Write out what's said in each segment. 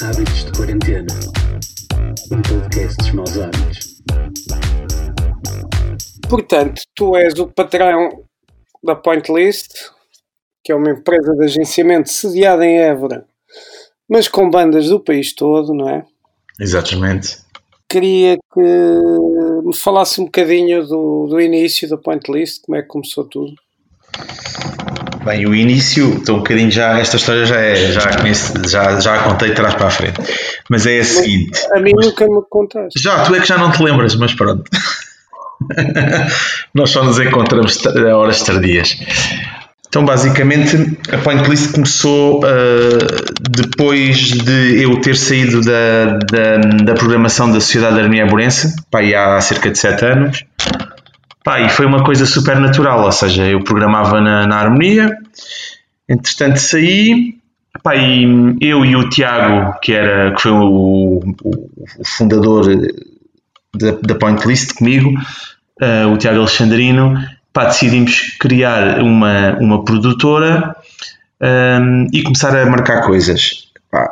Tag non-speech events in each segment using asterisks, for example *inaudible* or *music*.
Hábitos de Quarentena. Um podcast dos maus hábitos. Portanto, tu és o patrão da Pointlist, que é uma empresa de agenciamento sediada em Évora, mas com bandas do país todo, não é? Exatamente. Queria que me falasse um bocadinho do, do início da Pointlist, como é que começou tudo. Bem, o início, estou um bocadinho já, esta história já é, já conheço, já, já a contei de trás para a frente. Mas é a seguinte. A mim nunca me contaste. Já, tu é que já não te lembras, mas pronto. Nós só nos encontramos a horas tardias. Então, basicamente, a Point List começou uh, depois de eu ter saído da, da, da programação da Sociedade da Harmonia Borense, pá, há cerca de 7 anos. Pá, e foi uma coisa super natural, ou seja, eu programava na, na Harmonia, entretanto saí, pá, e eu e o Tiago, que, era, que foi o, o, o fundador da, da Point List comigo, uh, o Tiago Alexandrino, pá, decidimos criar uma, uma produtora um, e começar a marcar coisas. Pá,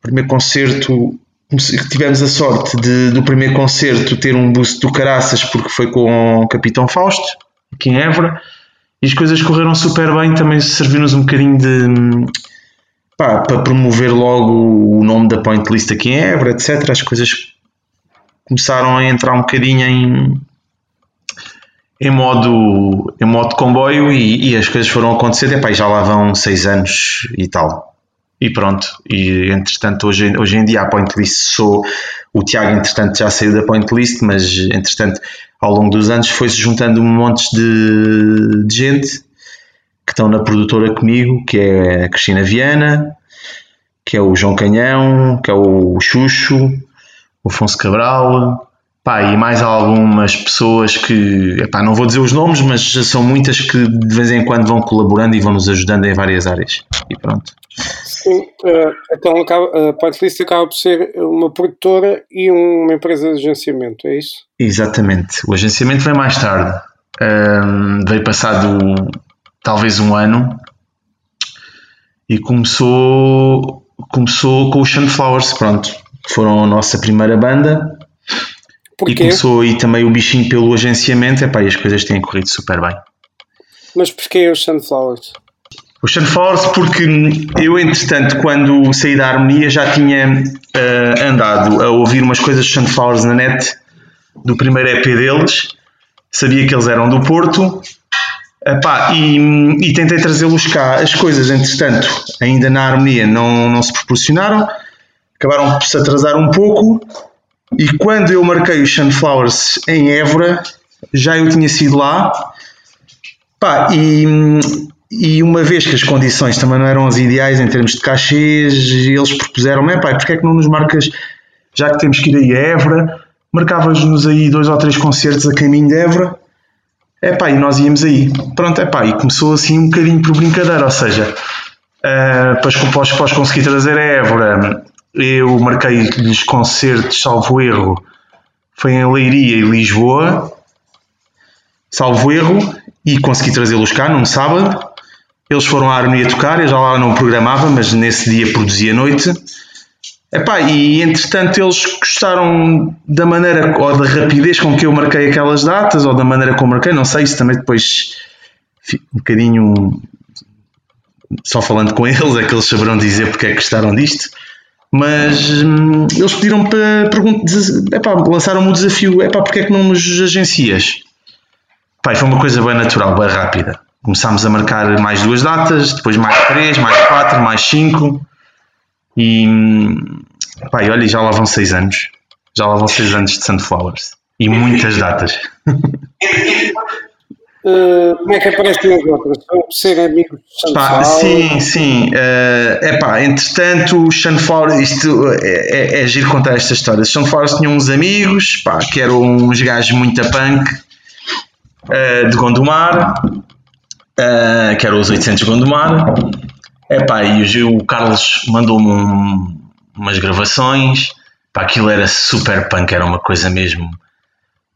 primeiro concerto, tivemos a sorte de, do primeiro concerto ter um boost do Caraças porque foi com o Capitão Fausto, aqui em Évora, e as coisas correram super bem, também serviu-nos um bocadinho de... Pá, para promover logo o nome da Point List aqui em Évora, etc. As coisas começaram a entrar um bocadinho em, em modo, em modo comboio e, e as coisas foram acontecer, epá, já lá vão seis anos e tal. E pronto, e entretanto hoje, hoje em dia a Point List sou, o Tiago entretanto já saiu da Point List, mas entretanto ao longo dos anos foi-se juntando um monte de, de gente que estão na produtora comigo, que é a Cristina Viana, que é o João Canhão, que é o Xuxo, o Afonso Cabral, Pá, e mais algumas pessoas que, epá, não vou dizer os nomes, mas são muitas que de vez em quando vão colaborando e vão nos ajudando em várias áreas. E pronto. Sim, uh, então a Pointlist acaba por ser uma produtora e uma empresa de agenciamento, é isso? Exatamente. O agenciamento veio mais tarde. Um, veio passado talvez um ano e começou, começou com os Sunflowers, pronto. Foram a nossa primeira banda Porquê? E começou aí também o bichinho pelo agenciamento, epá, e as coisas têm corrido super bem. Mas porquê os Sunflowers? Os Sunflowers porque eu, entretanto, quando saí da harmonia já tinha uh, andado a ouvir umas coisas de Sunflowers na net do primeiro EP deles, sabia que eles eram do Porto, epá, e, e tentei trazê-los cá. As coisas, entretanto, ainda na harmonia não, não se proporcionaram, acabaram por se atrasar um pouco e quando eu marquei os Sunflowers em Évora, já eu tinha sido lá. Pá, e, e uma vez que as condições também não eram as ideais em termos de cachês, eles propuseram-me, pá, porque é que não nos marcas, já que temos que ir aí a Évora, marcavas-nos aí dois ou três concertos a caminho de Évora, é pá, e nós íamos aí. Pronto, é pá, e começou assim um bocadinho por brincadeira, ou seja, uh, para, os, para os conseguir trazer a Évora, eu marquei-lhes concertos, salvo erro, foi em Leiria e Lisboa, salvo erro, e consegui trazê-los cá num sábado. Eles foram à harmonia tocar, eu já lá não programava, mas nesse dia produzia noite. Epá, e entretanto eles gostaram da maneira ou da rapidez com que eu marquei aquelas datas, ou da maneira como marquei, não sei, isso também depois um bocadinho só falando com *laughs* eles é que eles saberão dizer porque é que gostaram disto. Mas hum, eles pediram para epá, lançaram-me o desafio: epá, porque é que não nos agencias? Pai, foi uma coisa bem natural, bem rápida. Começámos a marcar mais duas datas, depois mais três, mais quatro, mais cinco. E pai, olha, já lá vão seis anos. Já lá vão seis anos de Sunflowers. E muitas datas. Uh, *laughs* como é que aparecem as outras? São ser amigos de Pá, Sim, sim. Uh, epá, entretanto, o Sunflowers, isto é, é, é giro contar esta história. Os Sunflowers tinham uns amigos, pá, que eram uns gajos muito a punk, uh, de Gondomar, uh, que eram os 800 de Gondomar. Epá, e o, o Carlos mandou-me um, umas gravações, pá, aquilo era super punk, era uma coisa mesmo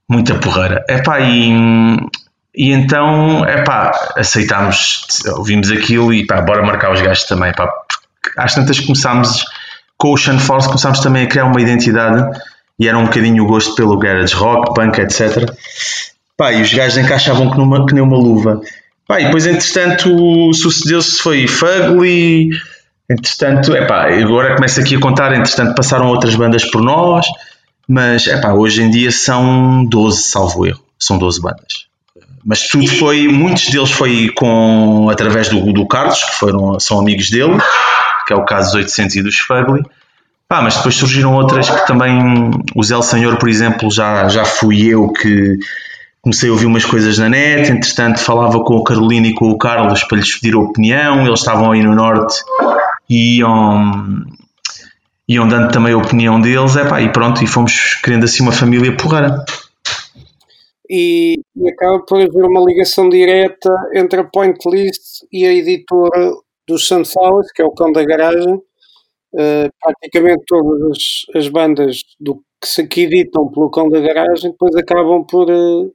muita porreira. Epá, e e então, é pá, aceitámos, ouvimos aquilo e pá, bora marcar os gajos também, às tantas começámos com o Sean Force, começámos também a criar uma identidade e era um bocadinho o gosto pelo garage rock, punk, etc. Pá, e os gajos encaixavam que, numa, que nem uma luva. Pá, e depois, entretanto, sucedeu-se foi Fugly, entretanto, epá, agora começo aqui a contar, entretanto passaram outras bandas por nós, mas epá, hoje em dia são 12, salvo erro, são 12 bandas. Mas tudo foi, muitos deles foi com, através do, do Carlos, que foram, são amigos dele, que é o caso dos 800 e dos Fugly. Ah, mas depois surgiram outras que também, o Zé Senhor, por exemplo, já, já fui eu que comecei a ouvir umas coisas na net, entretanto falava com o Carolina e com o Carlos para lhes pedir a opinião, eles estavam aí no Norte e iam, iam dando também a opinião deles, epá, e pronto, e fomos criando assim uma família porreira. E, e acaba por haver uma ligação direta entre a Point List e a editora dos Sunflowers, que é o cão da garagem. Uh, praticamente todas as, as, bandas do que se que editam pelo cão da garagem depois acabam por uh,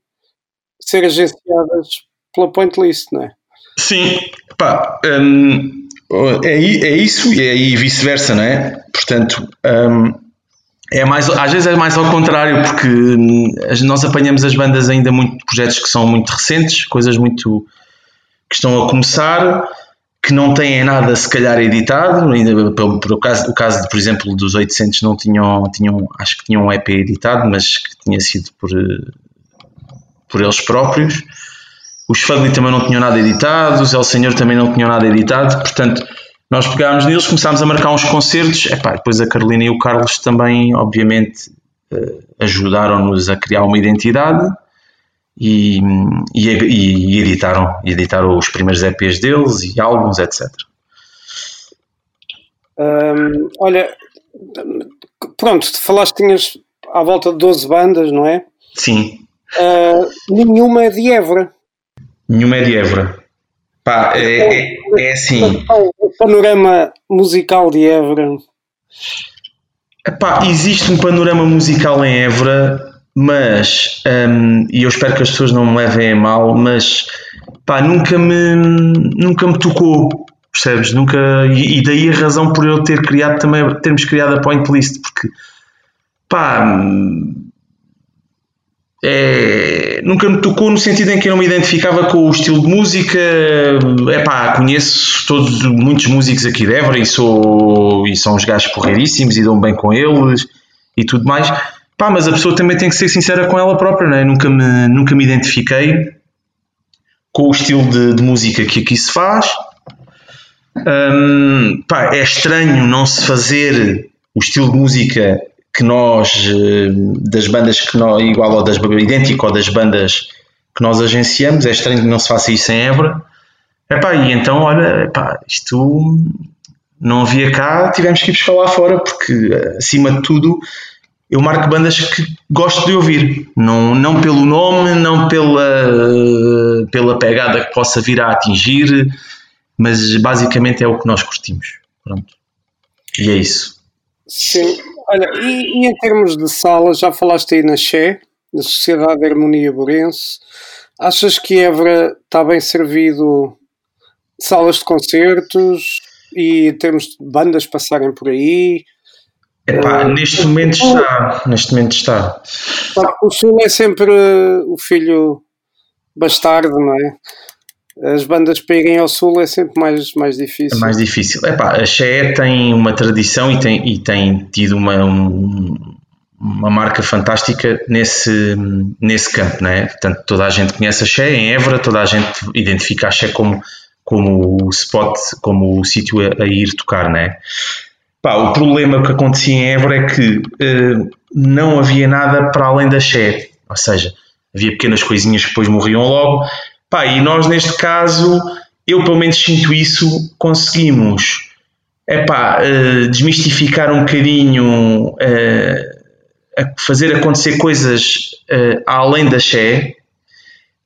ser agenciadas pela Point List, não é? Sim, pá, um, é, é isso e é vice-versa, não é? Portanto, um, é mais, às vezes é mais ao contrário, porque hum, nós apanhamos as bandas ainda muito projetos que são muito recentes, coisas muito que estão a começar, que não têm nada se calhar editado, ainda por, por o caso, o caso de, por exemplo, dos 800 não tinham, tinham, acho que tinham um EP editado, mas que tinha sido por, por eles próprios. Os Fugly também não tinham nada editado, os El Senhor também não tinham nada editado, portanto, nós pegámos neles, começámos a marcar uns concertos, epá, depois a Carolina e o Carlos também, obviamente, eh, ajudaram-nos a criar uma identidade e, e, e, editaram, editaram os primeiros EPs deles e álbuns, etc. Hum, olha, pronto, tu falaste que tinhas à volta de 12 bandas, não é? Sim. Uh, nenhuma é de Évora. Nenhuma é de Évora. Pá, é, é, é assim. O panorama musical de Évora. Epá, existe um panorama musical em Évora, mas, um, e eu espero que as pessoas não me levem a mal, mas pá, nunca me, nunca me tocou, percebes? Nunca, e, e daí a razão por eu ter criado também, termos criado a Point List, porque pá, é, nunca me tocou no sentido em que eu não me identificava com o estilo de música. É pá, conheço todos, muitos músicos aqui de Évora e, sou, e são uns gajos porreiríssimos e dão bem com eles e tudo mais. Pá, mas a pessoa também tem que ser sincera com ela própria, não é? Nunca me, nunca me identifiquei com o estilo de, de música que aqui se faz. Hum, pá, é estranho não se fazer o estilo de música que nós, eh, das bandas que nós, igual ou das idêntico ou das bandas que nós agenciamos, é estranho que não se faça isso em Évora. Epá, e então, olha, epá, isto não havia cá, tivemos que ir buscar lá fora, porque acima de tudo eu marco bandas que gosto de ouvir, não, não pelo nome, não pela, pela pegada que possa vir a atingir, mas basicamente é o que nós curtimos. Pronto. E é isso. Sim, Olha, e, e, em termos de salas, já falaste aí na Xé, na Sociedade de Harmonia Borense. Achas que Évora está bem servido salas de concertos e em termos de bandas passarem por aí? Epá, uh, neste momento está. Neste momento está. O Sul é sempre o filho bastardo, não é? As bandas irem ao sul é sempre mais, mais difícil. É mais difícil. Epá, a Xé tem uma tradição e tem, e tem tido uma, um, uma marca fantástica nesse, nesse campo, não é? Portanto, toda a gente conhece a Xé, em Évora toda a gente identifica a Xé como, como o spot, como o sítio a, a, ir tocar, não é? O problema que acontecia em Évora é que uh, não havia nada para além da Xé, ou seja, havia pequenas coisinhas que depois morriam logo, Pá, e nós neste caso, eu pelo menos sinto isso, conseguimos epá, uh, desmistificar um bocadinho, a fazer acontecer coisas uh, além da Xé,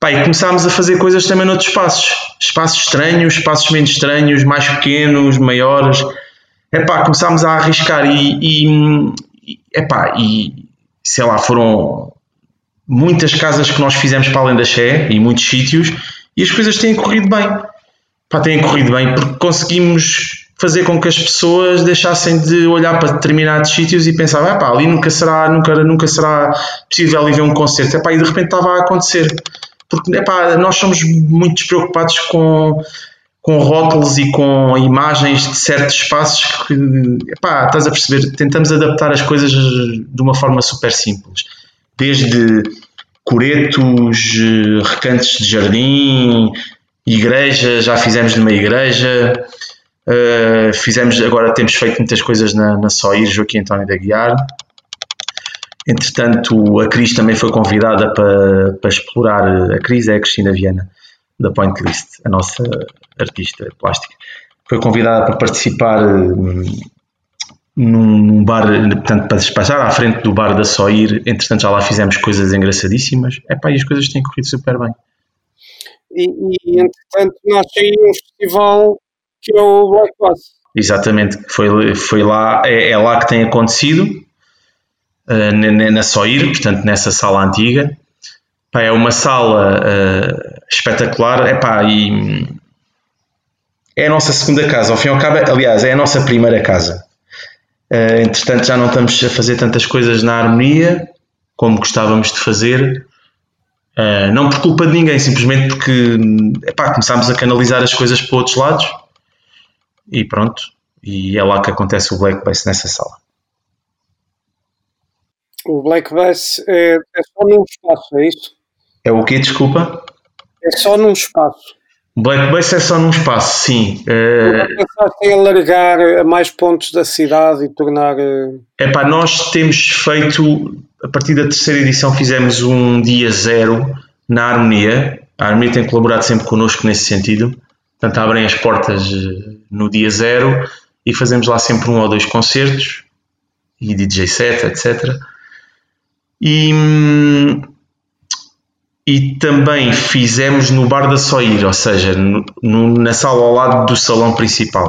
Pá, e começámos a fazer coisas também noutros espaços. Espaços estranhos, espaços menos estranhos, mais pequenos, maiores. Epá, começámos a arriscar e, e, epá, e sei lá, foram muitas casas que nós fizemos para além da Xé e muitos sítios e as coisas têm corrido bem. Pá, têm corrido bem porque conseguimos fazer com que as pessoas deixassem de olhar para determinados sítios e pensar, ah, pá, ali nunca será, nunca, nunca será possível ir ver um concerto. Epá, e de repente estava a acontecer. Porque epá, nós somos muito despreocupados com, com rótulos e com imagens de certos espaços que, estás a perceber, tentamos adaptar as coisas de uma forma super simples. Desde coretos, recantos de jardim, igreja, já fizemos numa igreja, uh, fizemos, agora temos feito muitas coisas na, na Soir, Joaquim António da Guiar. Entretanto, a Cris também foi convidada para, para explorar, a Cris é a Cristina Viana, da Point List, a nossa artista plástica. Foi convidada para participar hum, num bar, portanto, para despachar à frente do bar da Soir. Entretanto, já lá fizemos coisas engraçadíssimas. Epá, e as coisas têm corrido super bem. E, e entretanto, nasce aí um festival que é o Black Bass. Exatamente, foi, foi lá, é, é lá que tem acontecido, uh, na, na Soir, portanto, nessa sala antiga. Pá, é uma sala uh, espetacular, epá, e é a nossa segunda casa, ao fim e ao cabo, aliás, é a nossa primeira casa. Uh, entretanto, já não estamos a fazer tantas coisas na harmonia como gostávamos de fazer, uh, não por culpa de ninguém, simplesmente porque epá, começámos a canalizar as coisas para outros lados e pronto. E é lá que acontece o Black Bass nessa sala. O Black Bass é, é só num espaço, é isso? É o quê, desculpa? É só num espaço. Black Base é só num espaço, sim. É pensaste em alargar a mais pontos da cidade e tornar. É pá, nós temos feito, a partir da terceira edição, fizemos um dia zero na Harmonia. A Harmonia tem colaborado sempre connosco nesse sentido. Portanto, abrem as portas eh, no dia zero e fazemos lá sempre um ou dois concertos e DJ set, etc. E, hum, e também fizemos no Bar da Soir, ou seja, no, no, na sala ao lado do salão principal.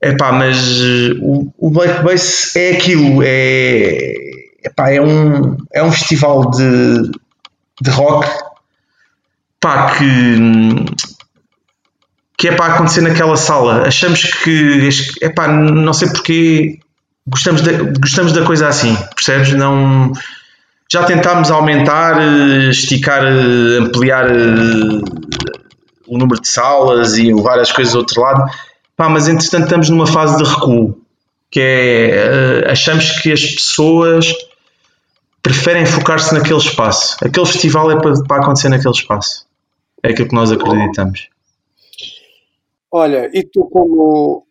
Epá, mas o, o Black Bass é aquilo, é, epá, é, um, é um festival de, de rock pá, que, que é para acontecer naquela sala. Achamos que, epá, não sei porque, gostamos, gostamos da coisa assim, percebes? Não já tentámos aumentar, eh, esticar, eh, ampliar eh, o número de salas e levar as coisas ao outro lado, Pá, mas entretanto estamos numa fase de recuo, que é achamos que as pessoas preferem focar-se naquele espaço. Aquele festival é para, para acontecer naquele espaço. É aquilo que nós acreditamos. Olha, e tu como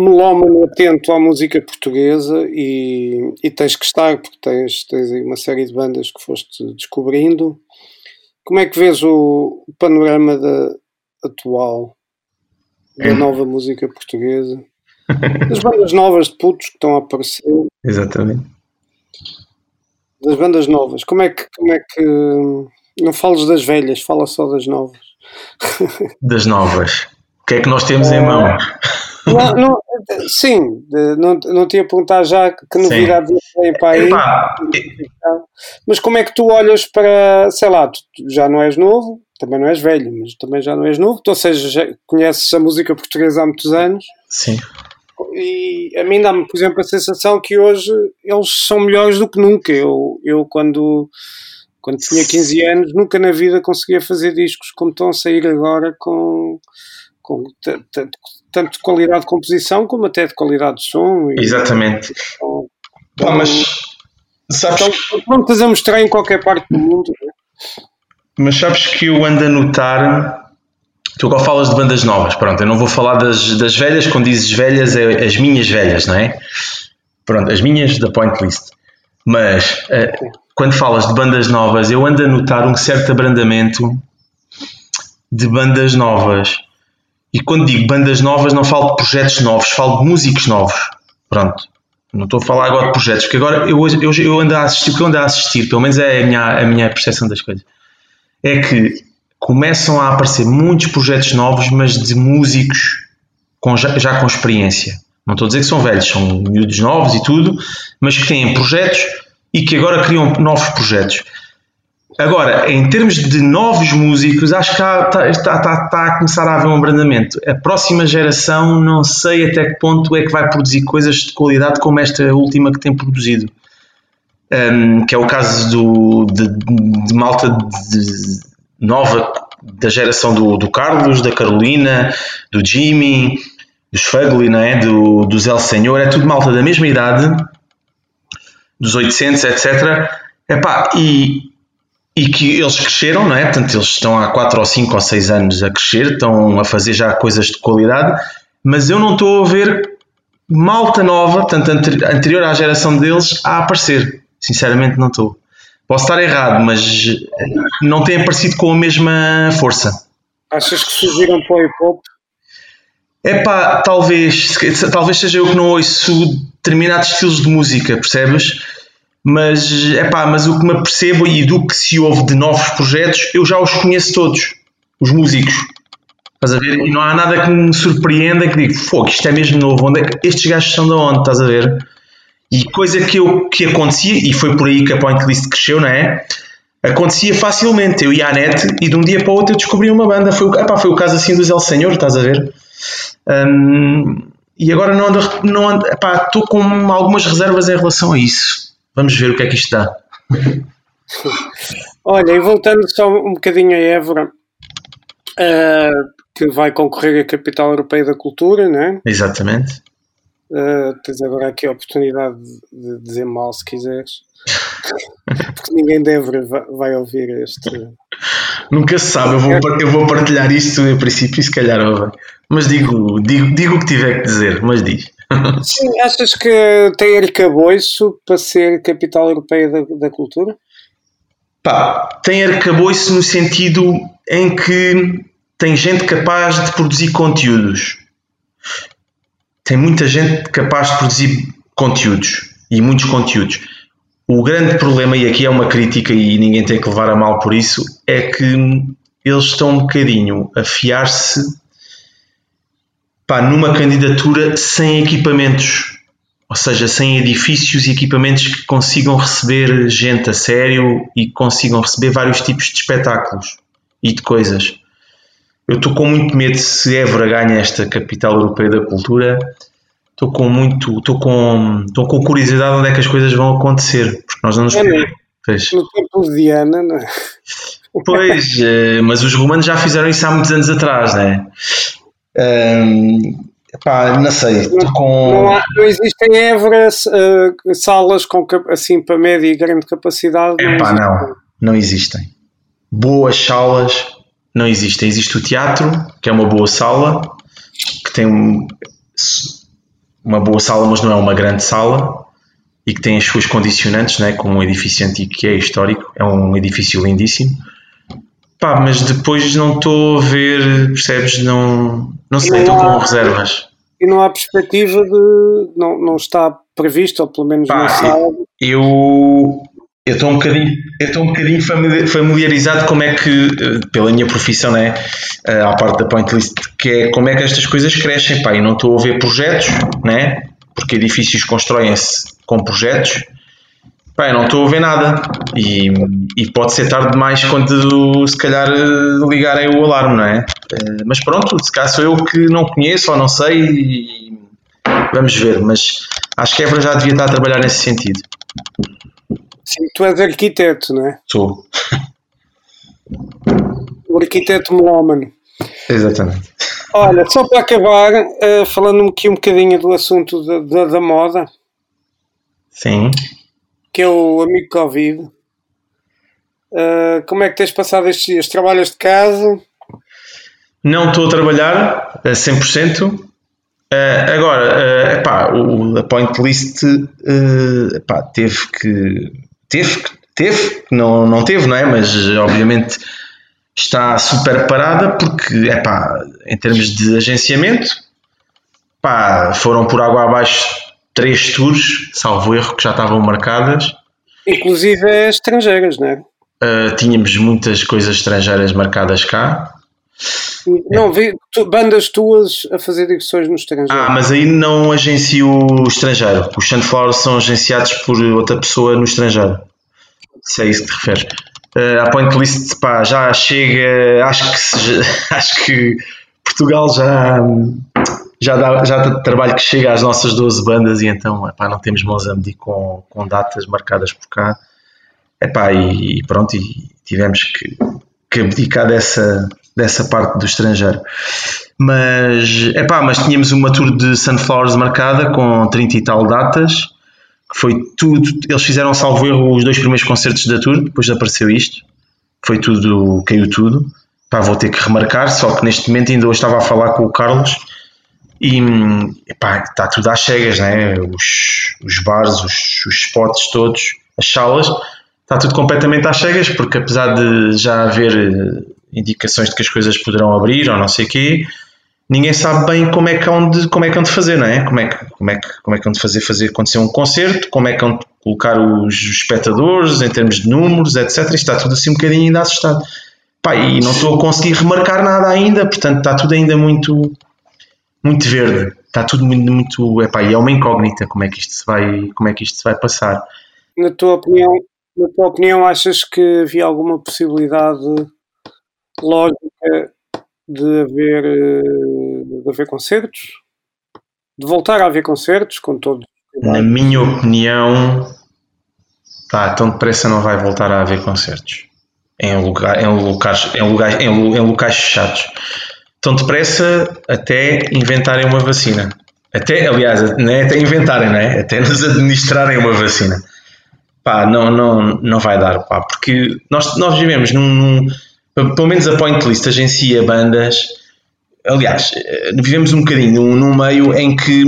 melómano atento à música portuguesa e, e, tens que estar, porque tens, tens aí uma série de bandas que foste descobrindo. Como é que vês o, o panorama da, atual da nova música portuguesa? *laughs* Das bandas novas de putos que estão a aparecer. Exatamente. Das bandas novas. Como é que. Como é que não fales das velhas, fala só das novas. *laughs* Das novas. O que é que nós temos em mão? Não, não, sim, não, não te ia perguntar já que novidades vêm para aí. Mas como é que tu olhas para, sei lá, tu já não és novo, também não és velho, mas também já não és novo, ou seja, já conheces a música portuguesa há muitos anos. Sim. E a mim dá-me, por exemplo, a sensação que hoje eles são melhores do que nunca. Eu, eu quando, quando tinha 15 anos, nunca na vida conseguia fazer discos como estão a sair agora com, com tanto de qualidade de composição como até de qualidade de som. Exatamente. Então, Pá, mas sabes. Estão prontas a mostrar em qualquer parte do mundo. Né? Mas sabes que eu ando a notar. Tu agora falas de bandas novas, pronto, eu não vou falar das, das velhas, quando dizes velhas, é as minhas velhas, não é? Pronto, as minhas da Point List. Mas uh, quando falas de bandas novas, eu ando a notar um certo abrandamento de bandas novas. E quando digo bandas novas, não falo de projetos novos, falo de músicos novos. Pronto. Não estou a falar agora de projetos, porque agora eu, eu, eu ando a assistir, eu ando a assistir, pelo menos é a minha, a minha percepção das coisas, é que começam a aparecer muitos projetos novos, mas de músicos com, já, já com experiência. Não estou a dizer que são velhos, são miúdos novos e tudo, mas que têm projetos e que agora criam novos projetos. Agora, em termos de novos músicos, acho que está, está, está, está a começar a haver um abrandamento. A próxima geração, não sei até que ponto é que vai produzir coisas de qualidade como esta última que tem produzido. Um, que é o caso do, de, de malta de, nova da geração do, do, Carlos, da Carolina, do Jimmy, dos Fugly, não é? do, do Zé Senhor, é tudo malta da mesma idade, dos 800, etc. Epá, e, e que eles cresceram, não é? Portanto, eles estão há 4 ou 5 ou 6 anos a crescer, estão a fazer já coisas de qualidade, mas eu não estou a ver malta nova, portanto, anterior à geração deles, a aparecer. Sinceramente, não estou. Posso estar errado, mas não tem aparecido com a mesma força. Achas que surgiram para o hip hop? É pá, talvez, talvez seja eu que não ouço determinados estilos de música, percebes? Mas, epá, mas o que me apercebo e do que se ouve de novos projetos, eu já os conheço todos, os músicos. Estás a ver? E não há nada que me surpreenda que diga, fogo, isto é mesmo novo, onde é que estes gajos são de onde, estás a ver? E coisa que, eu, que acontecia, e foi por aí que a Point List cresceu, não é? Acontecia facilmente, eu ia à net e de um dia para o outro eu descobri uma banda. Foi, epá, foi o caso assim do Zé Senhor, estás a ver? Um, e agora não ando, não ando, estou com algumas reservas em relação a isso. Vamos ver o que é que isto dá. *laughs* Olha, e voltando só um bocadinho a Évora, uh, que vai concorrer à Capital Europeia da Cultura, não é? Exatamente. Uh, tens agora aqui a oportunidade de dizer mal se quiseres. *laughs* Porque ninguém deve vai ouvir este. Nunca se sabe, eu vou, eu vou partilhar isto em princípio, se calhar ouve. Mas digo, digo, digo o que tiver que dizer, mas diz. Sim, *laughs* achas que tem arcabouço para ser capital europeia da, da cultura? Pá, tem arcabouço no sentido em que tem gente capaz de produzir conteúdos. Tem muita gente capaz de produzir conteúdos e muitos conteúdos. O grande problema, e aqui é uma crítica e ninguém tem que levar a mal por isso, é que eles estão um bocadinho a fiar-se pá, numa candidatura sem equipamentos, ou seja, sem edifícios e equipamentos que consigam receber gente a sério e consigam receber vários tipos de espetáculos e de coisas. Eu estou com muito medo se Évora ganha esta capital europeia da cultura. Estou com muito, estou com, estou com curiosidade onde é que as coisas vão acontecer, porque nós não nos é, No tempo de Diana, não é? Pois, eh, mas os romanos já fizeram isso há muitos anos atrás, não é? Um, Pá, não sei, não, com... não, há, não existem Évora uh, salas com assim para média e grande capacidade. É pá, não, não existem. Boas salas não existem. Existe o teatro, que é uma boa sala, que tem um, uma boa sala, mas não é uma grande sala, e que tem as suas condicionantes, né, como um edifício antigo que é histórico, é um edifício lindíssimo Pá, mas depois não estou a ver, percebes? Não, não sei, estou com reservas. E não há perspectiva de. Não, não está previsto, ou pelo menos Pá, não sabe. Eu. Eu estou um bocadinho, eu estou um bocadinho familiarizado como é que, eh, pela minha profissão, né, eh, à parte da point list, que é como é que estas coisas crescem, pá, e não estou a ver projetos, né, porque edifícios constroem-se com projetos, Pá, não estou a ver nada. E, e pode ser tarde demais quando se calhar ligarem o alarme, não é? Eh, mas pronto, se calhar sou eu que não conheço ou não sei e vamos ver. Mas acho que Évora já devia estar a trabalhar nesse sentido. Sim, tu és arquiteto, não é? Sou. O arquiteto melómano. Exatamente. Olha, só para acabar, uh, falando aqui um bocadinho do assunto da, da, da moda. Sim que é o amigo Covid. Uh, como é que tens passado estes dias? Trabalhas de casa? Não estou a trabalhar a 100%. Uh, agora, uh, epá, o, a Point List uh, epá, teve que. Teve. Teve, não, não teve, não é? Mas obviamente está super parada porque, em termos de agenciamento, foram por água abaixo três tours, salvo erro, que já estavam marcadas. Inclusive estrangeiras, não é? Uh, tínhamos muitas coisas estrangeiras marcadas cá. Não, vi tu, bandas tuas a fazer digressões no estrangeiro. Ah, mas aí não agencio o estrangeiro. Os Sunflowers são agenciados por outra pessoa no estrangeiro. Se é isso que te referes. Uh, a point list pá, já chega, acho que, *laughs* acho que Portugal já, já dá, já trabalho que chega às nossas 12 bandas e então epá, não temos Mozambique com, com datas marcadas por cá. Epá, e, e pronto, e tivemos que, que abdicar dessa, dessa parte do estrangeiro. Mas, epá, mas tínhamos uma tour de Sunflowers marcada com 30 e tal datas, que foi tudo. Eles fizeram, salvo erro, os dois primeiros concertos da tour, depois apareceu isto. Foi tudo, caiu tudo. Pá, vou ter que remarcar, só que neste momento ainda hoje estava a falar com o Carlos e epá, está tudo às cegas, né? os, os bares, os, os spots todos, as salas, está tudo completamente às cegas, porque apesar de já haver eh, indicações de que as coisas poderão abrir ou não sei o quê, ninguém sabe bem como é que hão de, como é que hão de fazer, não é? Como é que, como é que, como é que hão de fazer, fazer acontecer um concerto, como é que hão de colocar os espectadores em termos de números, etc. Está tudo assim um bocadinho ainda assustado. Pá, e não estou a conseguir remarcar nada ainda, portanto está tudo ainda muito, muito verde. Está tudo muito, muito epá, e é uma incógnita como é que isto se vai, como é que isto se vai passar. Na tua opinião, na tua opinião, achas que havia alguma possibilidade lógica de haver, de haver concertos? De voltar a haver concertos com todos? Na minha opinião, tá, tão depressa não vai voltar a haver concertos em, lugar, em, locais, em, lugares, em, em locais fechados. Tão depressa até inventarem uma vacina. Até, aliás, é até inventarem, não é? Até nos administrarem uma vacina. Pá, não, não, não vai dar, pá, porque nós, nós vivemos num, num pelo menos a Point List agencia bandas. Aliás, eh, vivemos um bocadinho num, num meio em que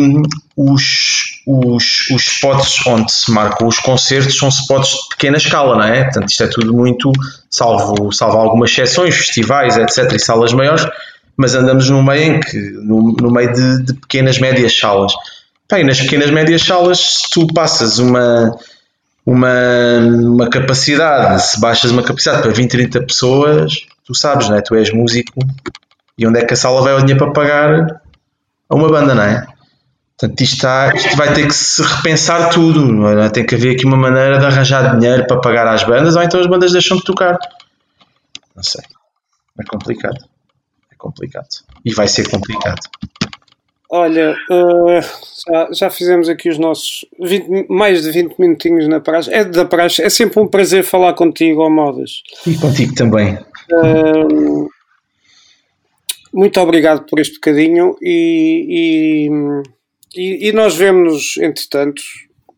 os, os, os spots onde se marcam os concertos são spots de pequena escala, não é? Portanto, isto é tudo muito, salvo, salvo algumas exceções, festivais, etc., e salas maiores, mas andamos num meio em que, no, no meio de, de, pequenas, médias salas. Bem, nas pequenas, médias salas, se tu passas uma, uma, uma capacidade, se baixas uma capacidade para 20, 30 pessoas, tu sabes, não é? Tu és músico e onde é que a sala vai o dinheiro para pagar a uma banda, não é? Portanto, isto, está, isto vai ter que se repensar tudo. É? Tem que haver aqui uma maneira de arranjar dinheiro para pagar às bandas, ou então as bandas deixam de tocar. Não sei. É complicado. Complicado. E vai ser complicado. Olha, uh, já, já, fizemos aqui os nossos 20, mais de 20 minutinhos na praxe. É da praxe. É sempre um prazer falar contigo, Modas. E contigo também. Uh, muito obrigado por este bocadinho e, e e, e nós vemos-nos, entretanto,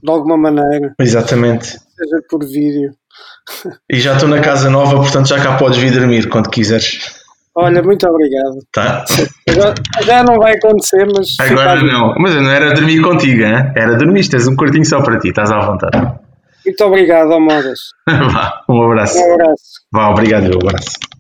de alguma maneira. Exatamente. Seja por vídeo. E já estou na casa nova, portanto já cá podes vir dormir quando quiseres. Olha, muito obrigado. Tá. Agora, já não vai acontecer, mas. Agora não. Mas não era dormir contigo, hein? era dormir, tens um quartinho só para ti, estás à vontade. Muito obrigado, Amoras. *laughs* Vá, um abraço. Um abraço. Vá, obrigado, um abraço.